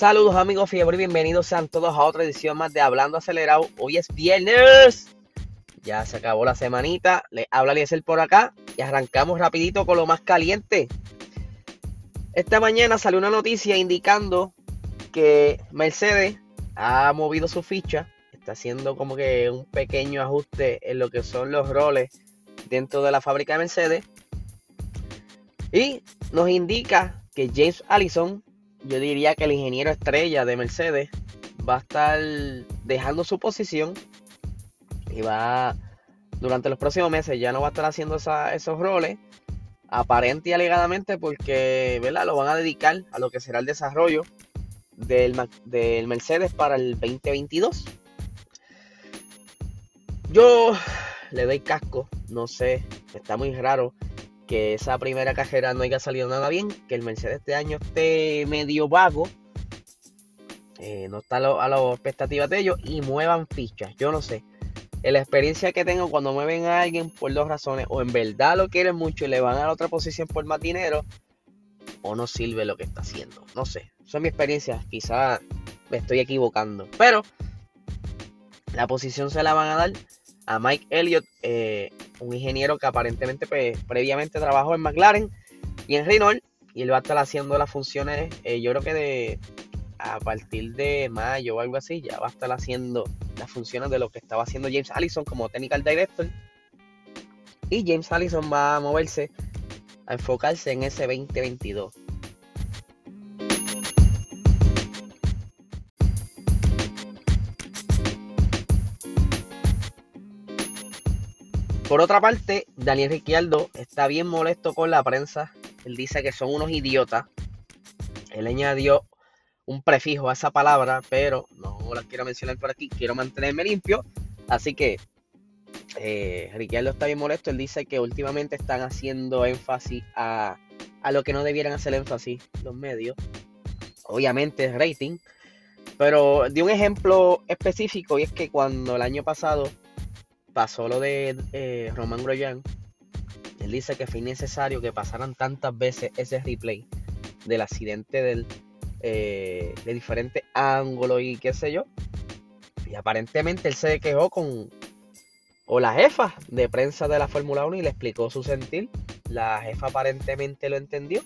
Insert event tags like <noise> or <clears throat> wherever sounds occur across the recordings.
Saludos amigos fiebre y bienvenidos sean todos a otra edición más de Hablando Acelerado. Hoy es viernes. Ya se acabó la semanita. Le habla Eliezer por acá y arrancamos rapidito con lo más caliente. Esta mañana salió una noticia indicando que Mercedes ha movido su ficha. Está haciendo como que un pequeño ajuste en lo que son los roles dentro de la fábrica de Mercedes. Y nos indica que James Allison yo diría que el ingeniero estrella de Mercedes va a estar dejando su posición y va durante los próximos meses ya no va a estar haciendo esos roles aparente y alegadamente porque ¿verdad? lo van a dedicar a lo que será el desarrollo del, del Mercedes para el 2022 yo le doy casco no sé está muy raro que esa primera cajera no haya salido nada bien, que el Mercedes este año esté medio vago, eh, no está a, las expectativas de ellos y muevan fichas. Yo no sé. La experiencia que tengo cuando mueven a alguien por dos razones, o en verdad lo quieren mucho y le van a la otra posición por más dinero, o no sirve lo que está haciendo. No sé. Son mi experiencia. Quizá me estoy equivocando. Pero la posición se la van a dar a Mike Elliott, eh, un ingeniero que aparentemente pues, previamente trabajó en McLaren y en Renault, y él va a estar haciendo las funciones, eh, yo creo que de a partir de mayo o algo así, ya va a estar haciendo las funciones de lo que estaba haciendo James Allison como Technical Director. Y James Allison va a moverse, a enfocarse en ese 2022. Por otra parte, Daniel Ricciardo está bien molesto con la prensa. Él dice que son unos idiotas. Él añadió un prefijo a esa palabra, pero no la quiero mencionar por aquí. Quiero mantenerme limpio. Así que eh, está bien molesto. Él dice que últimamente están haciendo énfasis a, a lo que no debieran hacer énfasis los medios. Obviamente es rating. Pero de un ejemplo específico y es que cuando el año pasado pasó lo de eh, Roman Grosjean, él dice que fue innecesario que pasaran tantas veces ese replay del accidente del, eh, de diferentes ángulos y qué sé yo. Y aparentemente él se quejó con o la jefa de prensa de la Fórmula 1 y le explicó su sentir. La jefa aparentemente lo entendió.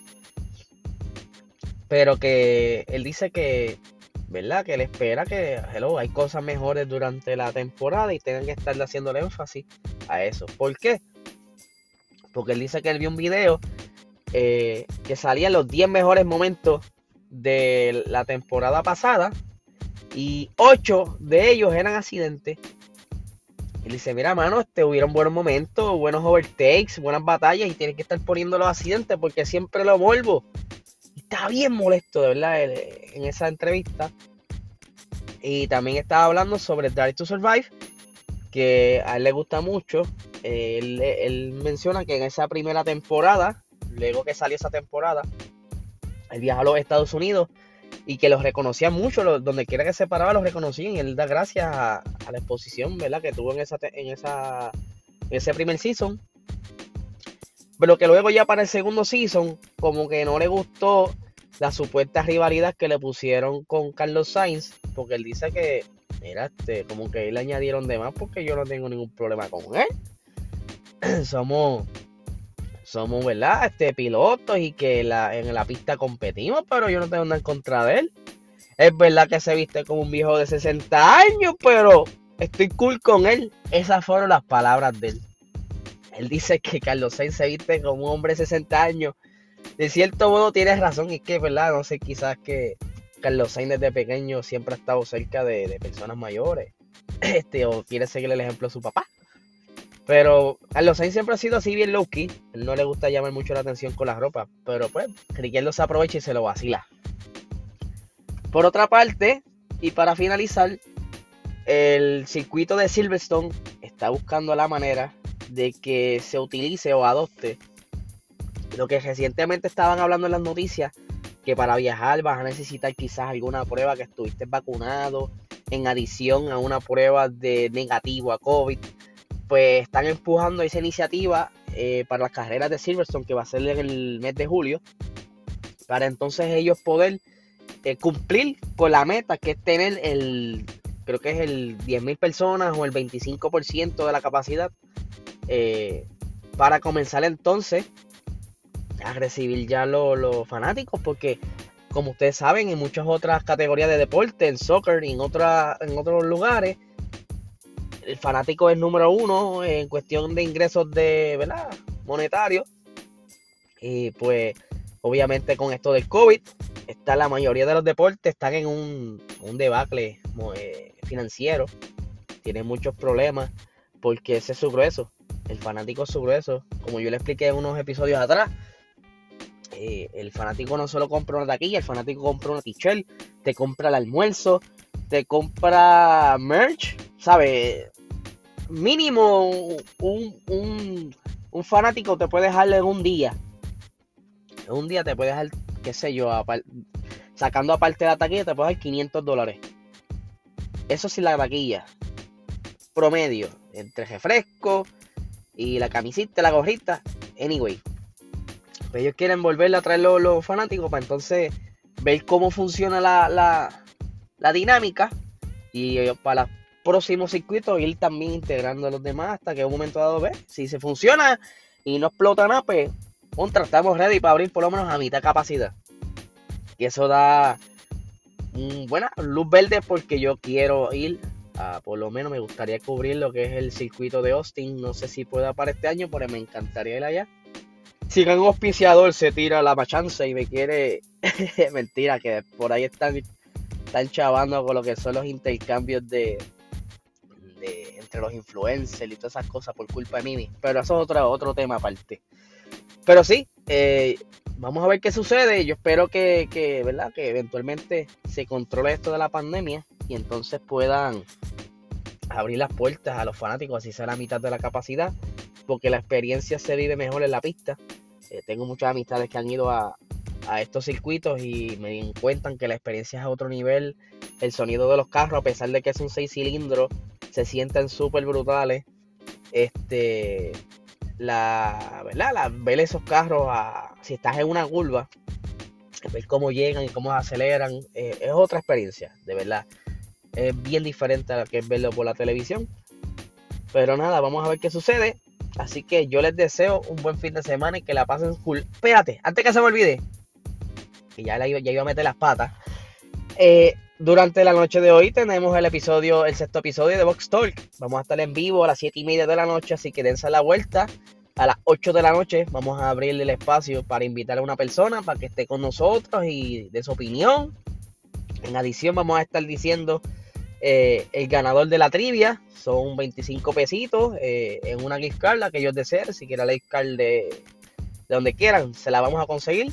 Pero que él dice que ¿verdad? Que él espera que, hello, hay cosas mejores durante la temporada y tengan que estarle haciendo el énfasis a eso. ¿Por qué? Porque él dice que él vio un video eh, que salían los 10 mejores momentos de la temporada pasada y 8 de ellos eran accidentes. Él dice, mira, mano, este, hubieron buenos momentos, buenos overtakes, buenas batallas y tienes que estar poniendo los accidentes porque siempre lo vuelvo estaba bien molesto, de verdad, en esa entrevista. Y también estaba hablando sobre Drive to Survive, que a él le gusta mucho. Él, menciona que en esa primera temporada, luego que salió esa temporada, él viajó a los Estados Unidos y que los reconocía mucho, donde quiera que se paraba los reconocían y él da gracias a, la exposición ¿verdad? que tuvo en, esa, en, esa, en ese primer season pero que luego ya para el segundo season, como que no le gustó la supuesta rivalidad que le pusieron con Carlos Sainz, porque él dice que, mira, este, como que le añadieron de más porque yo no tengo ningún problema con él. <clears throat> somos, somos, ¿verdad? Este, pilotos y que la, en la pista competimos, pero yo no tengo nada en contra de él. Es verdad que se viste como un viejo de 60 años, pero estoy cool con él. Esas fueron las palabras de él. Él dice que Carlos Sainz se viste como un hombre de 60 años. De cierto modo tienes razón, y que, ¿verdad? No sé, quizás que Carlos Sainz desde pequeño siempre ha estado cerca de, personas mayores. <clears throat> Este, o quiere seguir el ejemplo de su papá. Pero Carlos Sainz siempre ha sido así bien low Él no le gusta llamar mucho la atención con la ropa. Pero pues, Riquelme se aprovecha y se lo vacila. Por otra parte, y para finalizar, el circuito de Silverstone está buscando la manera de que se utilice o adopte. Lo que recientemente estaban hablando en las noticias, que para viajar vas a necesitar quizás alguna prueba que estuviste vacunado, en adición a una prueba de negativo a COVID, pues están empujando esa iniciativa eh, para las carreras de Silverstone que va a ser en el mes de julio, para entonces ellos poder eh, cumplir con la meta que es tener el, creo que es el 10.000 personas o el 25% de la capacidad eh, para comenzar entonces a recibir ya los fanáticos porque como ustedes saben en muchas otras categorías de deporte, en soccer y en, en otros lugares, el fanático es número uno en cuestión de ingresos de, ¿verdad? monetarios. Y pues obviamente con esto del COVID, está la mayoría de los deportes están en un, un debacle eh, financiero. Tienen muchos problemas porque ese es su grueso. El fanático es su grueso. Como yo le expliqué unos episodios atrás, eh, el fanático no solo compra una taquilla, el fanático compra una t-shirt, te compra el almuerzo, te compra merch, ¿sabes? Mínimo un, un, fanático te puede dejarle en un día. En un día te puede dejar, qué sé yo, sacando aparte la taquilla, te puede dejar 500 dólares. Eso sí, la taquilla. Promedio. Entre refresco y la camisita, la gorrita. Anyway. Pues ellos quieren volverle a traer los, fanáticos para entonces ver cómo funciona la, la, dinámica. Y para los próximos circuitos ir también integrando a los demás hasta que un momento dado ve. Si se funciona y no explota nada, pues contra, estamos ready para abrir por lo menos a mitad capacidad. Y eso da buena luz verde porque yo quiero ir a, por lo menos me gustaría cubrir lo que es el circuito de Austin. No sé si pueda para este año, pero me encantaría ir allá. Si un auspiciador se tira la machanza y me quiere, <laughs> mentira, que por ahí están, están chavando con lo que son los intercambios de, entre los influencers y todas esas cosas por culpa de Mimi. Pero eso es otro, otro tema aparte. Pero sí, eh, vamos a ver qué sucede. Yo espero que, ¿verdad? que eventualmente se controle esto de la pandemia y entonces puedan abrir las puertas a los fanáticos, así sea la mitad de la capacidad, porque la experiencia se vive mejor en la pista. Eh, tengo muchas amistades que han ido a, estos circuitos y me cuentan que la experiencia es a otro nivel. El sonido de los carros, a pesar de que un 6 cilindros, se sienten súper brutales. Este, la, ¿verdad? La, ver esos carros, si estás en una curva, ver cómo llegan y cómo aceleran, eh, es otra experiencia, de verdad. Es bien diferente a la que es verlo por la televisión. Pero nada, vamos a ver qué sucede. Así que yo les deseo un buen fin de semana y que la pasen cool. Espérate, antes que se me olvide, que ya, la, iba a meter las patas. Eh, durante la noche de hoy tenemos el episodio, el sexto episodio de Box Talk. Vamos a estar en vivo a las 7 y media de la noche, así que dense la vuelta. A las 8 de la noche vamos a abrirle el espacio para invitar a una persona para que esté con nosotros y de su opinión. En adición vamos a estar diciendo eh, el ganador de la trivia. Son 25 pesitos eh, en una gift la que ellos deseen. Si quieren la gift de, de donde quieran, se la vamos a conseguir.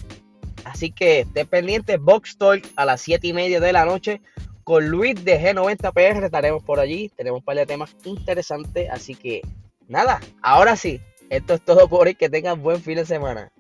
Así que estén pendientes, Box Talk a las 7 y media de la noche con Luis de G90PR. Estaremos por allí, tenemos un par de temas interesantes. Así que nada, ahora sí, esto es todo por hoy. Que tengan buen fin de semana.